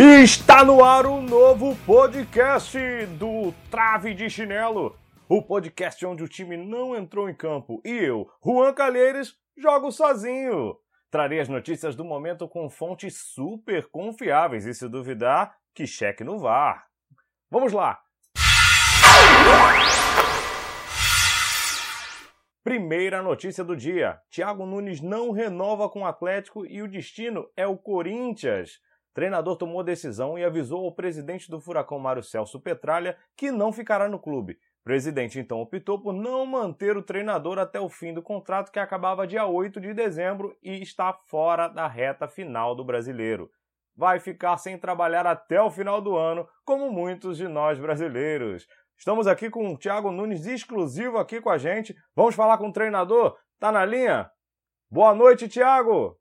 Está no ar o um novo podcast do Trave de Chinelo. O podcast onde o time não entrou em campo e eu, Juan Calheiros, jogo sozinho. Trarei as notícias do momento com fontes super confiáveis e, se duvidar, que cheque no VAR. Vamos lá! Primeira notícia do dia: Thiago Nunes não renova com o Atlético e o destino é o Corinthians. Treinador tomou decisão e avisou ao presidente do Furacão Mário Celso Petralha que não ficará no clube. O presidente então optou por não manter o treinador até o fim do contrato que acabava dia 8 de dezembro e está fora da reta final do brasileiro. Vai ficar sem trabalhar até o final do ano, como muitos de nós brasileiros. Estamos aqui com o Thiago Nunes exclusivo aqui com a gente. Vamos falar com o treinador. Tá na linha? Boa noite, Thiago.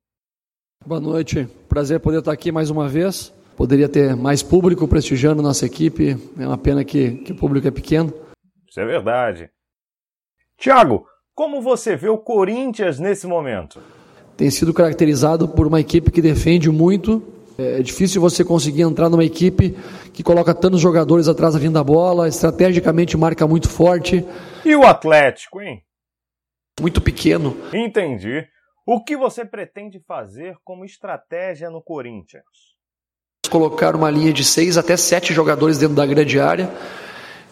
Boa noite. Prazer poder estar aqui mais uma vez. Poderia ter mais público prestigiando nossa equipe. É uma pena que, que o público é pequeno. Isso é verdade. Thiago, como você vê o Corinthians nesse momento? Tem sido caracterizado por uma equipe que defende muito, é difícil você conseguir entrar numa equipe que coloca tantos jogadores atrás da vinda da bola, estrategicamente marca muito forte. E o Atlético, hein? Muito pequeno. Entendi. O que você pretende fazer como estratégia no Corinthians? Colocar uma linha de seis até sete jogadores dentro da grande área.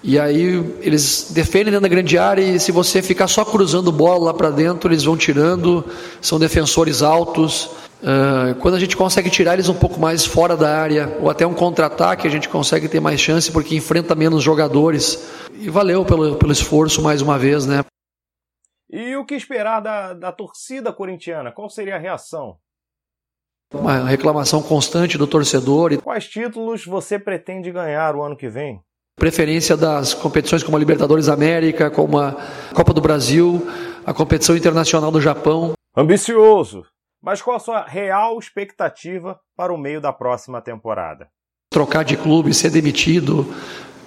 E aí eles defendem dentro da grande área e se você ficar só cruzando bola lá para dentro, eles vão tirando. São defensores altos. Uh, quando a gente consegue tirar eles um pouco mais fora da área, ou até um contra-ataque, a gente consegue ter mais chance porque enfrenta menos jogadores. E valeu pelo, pelo esforço mais uma vez, né? O que esperar da, da torcida corintiana? Qual seria a reação? Uma reclamação constante do torcedor. E... Quais títulos você pretende ganhar o ano que vem? Preferência das competições como a Libertadores América, como a Copa do Brasil, a competição internacional do Japão. Ambicioso! Mas qual a sua real expectativa para o meio da próxima temporada? Trocar de clube, ser demitido,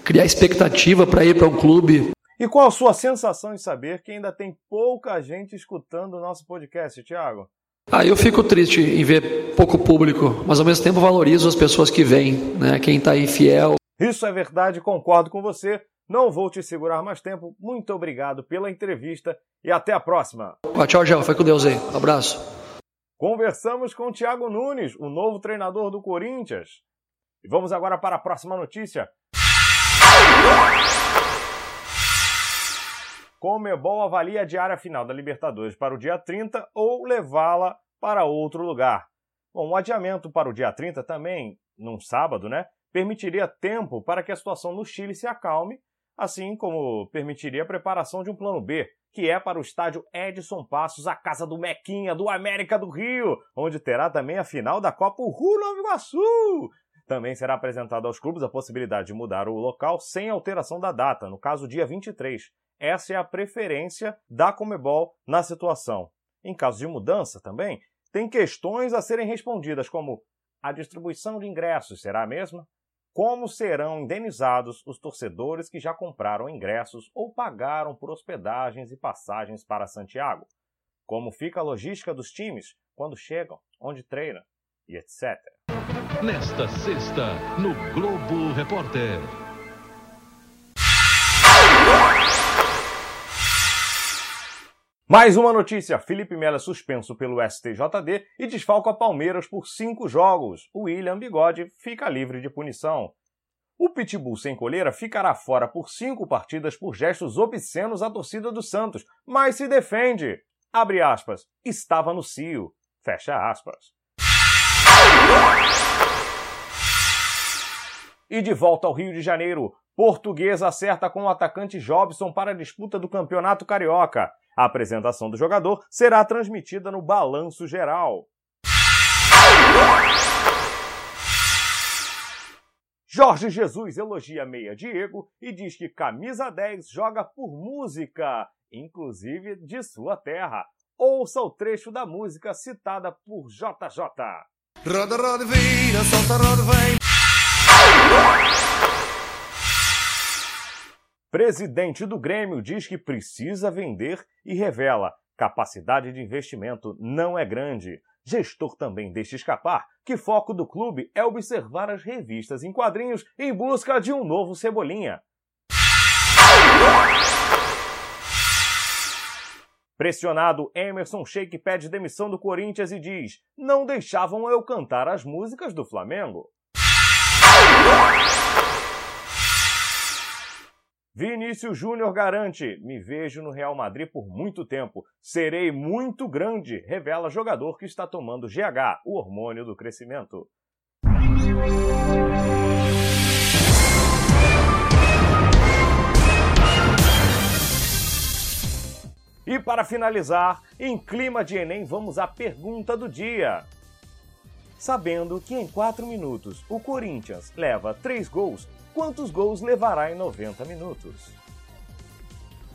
criar expectativa para ir para um clube. E qual a sua sensação em saber que ainda tem pouca gente escutando o nosso podcast, Thiago? Ah, eu fico triste em ver pouco público, mas ao mesmo tempo valorizo as pessoas que vêm, né? Quem está aí fiel. Isso é verdade, concordo com você. Não vou te segurar mais tempo. Muito obrigado pela entrevista e até a próxima. Ah, tchau, Gel. Foi com Deus aí. Abraço. Conversamos com o Thiago Nunes, o novo treinador do Corinthians. E vamos agora para a próxima notícia. Comebol avalia a diária final da Libertadores para o dia 30 ou levá-la para outro lugar. Bom, o adiamento para o dia 30 também, num sábado, né, permitiria tempo para que a situação no Chile se acalme, assim como permitiria a preparação de um plano B, que é para o estádio Edson Passos, a casa do Mequinha, do América do Rio, onde terá também a final da Copa Rio Nova Iguaçu. Também será apresentado aos clubes a possibilidade de mudar o local sem alteração da data, no caso dia 23. Essa é a preferência da Comebol na situação. Em caso de mudança também, tem questões a serem respondidas, como a distribuição de ingressos será a mesma? Como serão indenizados os torcedores que já compraram ingressos ou pagaram por hospedagens e passagens para Santiago? Como fica a logística dos times quando chegam, onde treinam e etc. Nesta sexta, no Globo Repórter. Mais uma notícia: Felipe Melo é suspenso pelo STJD e desfalca Palmeiras por cinco jogos. William Bigode fica livre de punição. O Pitbull sem coleira ficará fora por cinco partidas por gestos obscenos à torcida do Santos, mas se defende. Abre aspas. Estava no cio. Fecha aspas. E de volta ao Rio de Janeiro, Portuguesa acerta com o atacante Jobson para a disputa do Campeonato Carioca. A apresentação do jogador será transmitida no Balanço Geral. Jorge Jesus elogia Meia Diego e diz que camisa 10 joga por música, inclusive de sua terra. Ouça o trecho da música citada por JJ. Roda, roda, vira, solta, roda, vem. Presidente do Grêmio diz que precisa vender e revela capacidade de investimento não é grande. Gestor também deixa escapar que foco do clube é observar as revistas em quadrinhos em busca de um novo Cebolinha. Pressionado, Emerson Sheik pede demissão do Corinthians e diz: Não deixavam eu cantar as músicas do Flamengo. Vinícius Júnior garante: Me vejo no Real Madrid por muito tempo. Serei muito grande, revela jogador que está tomando GH, o hormônio do crescimento. E para finalizar, em clima de Enem, vamos à pergunta do dia. Sabendo que em 4 minutos o Corinthians leva 3 gols, quantos gols levará em 90 minutos?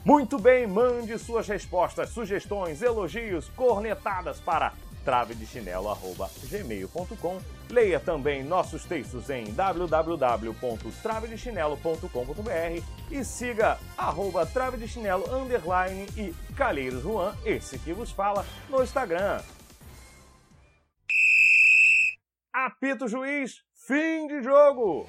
Muito bem, mande suas respostas, sugestões, elogios, cornetadas para travedechinelo.gmail.com. Leia também nossos textos em www.travedechinelo.com.br e siga arroba travedechinelo underline e Calheiros Juan, esse que vos fala, no Instagram. Apito juiz, fim de jogo!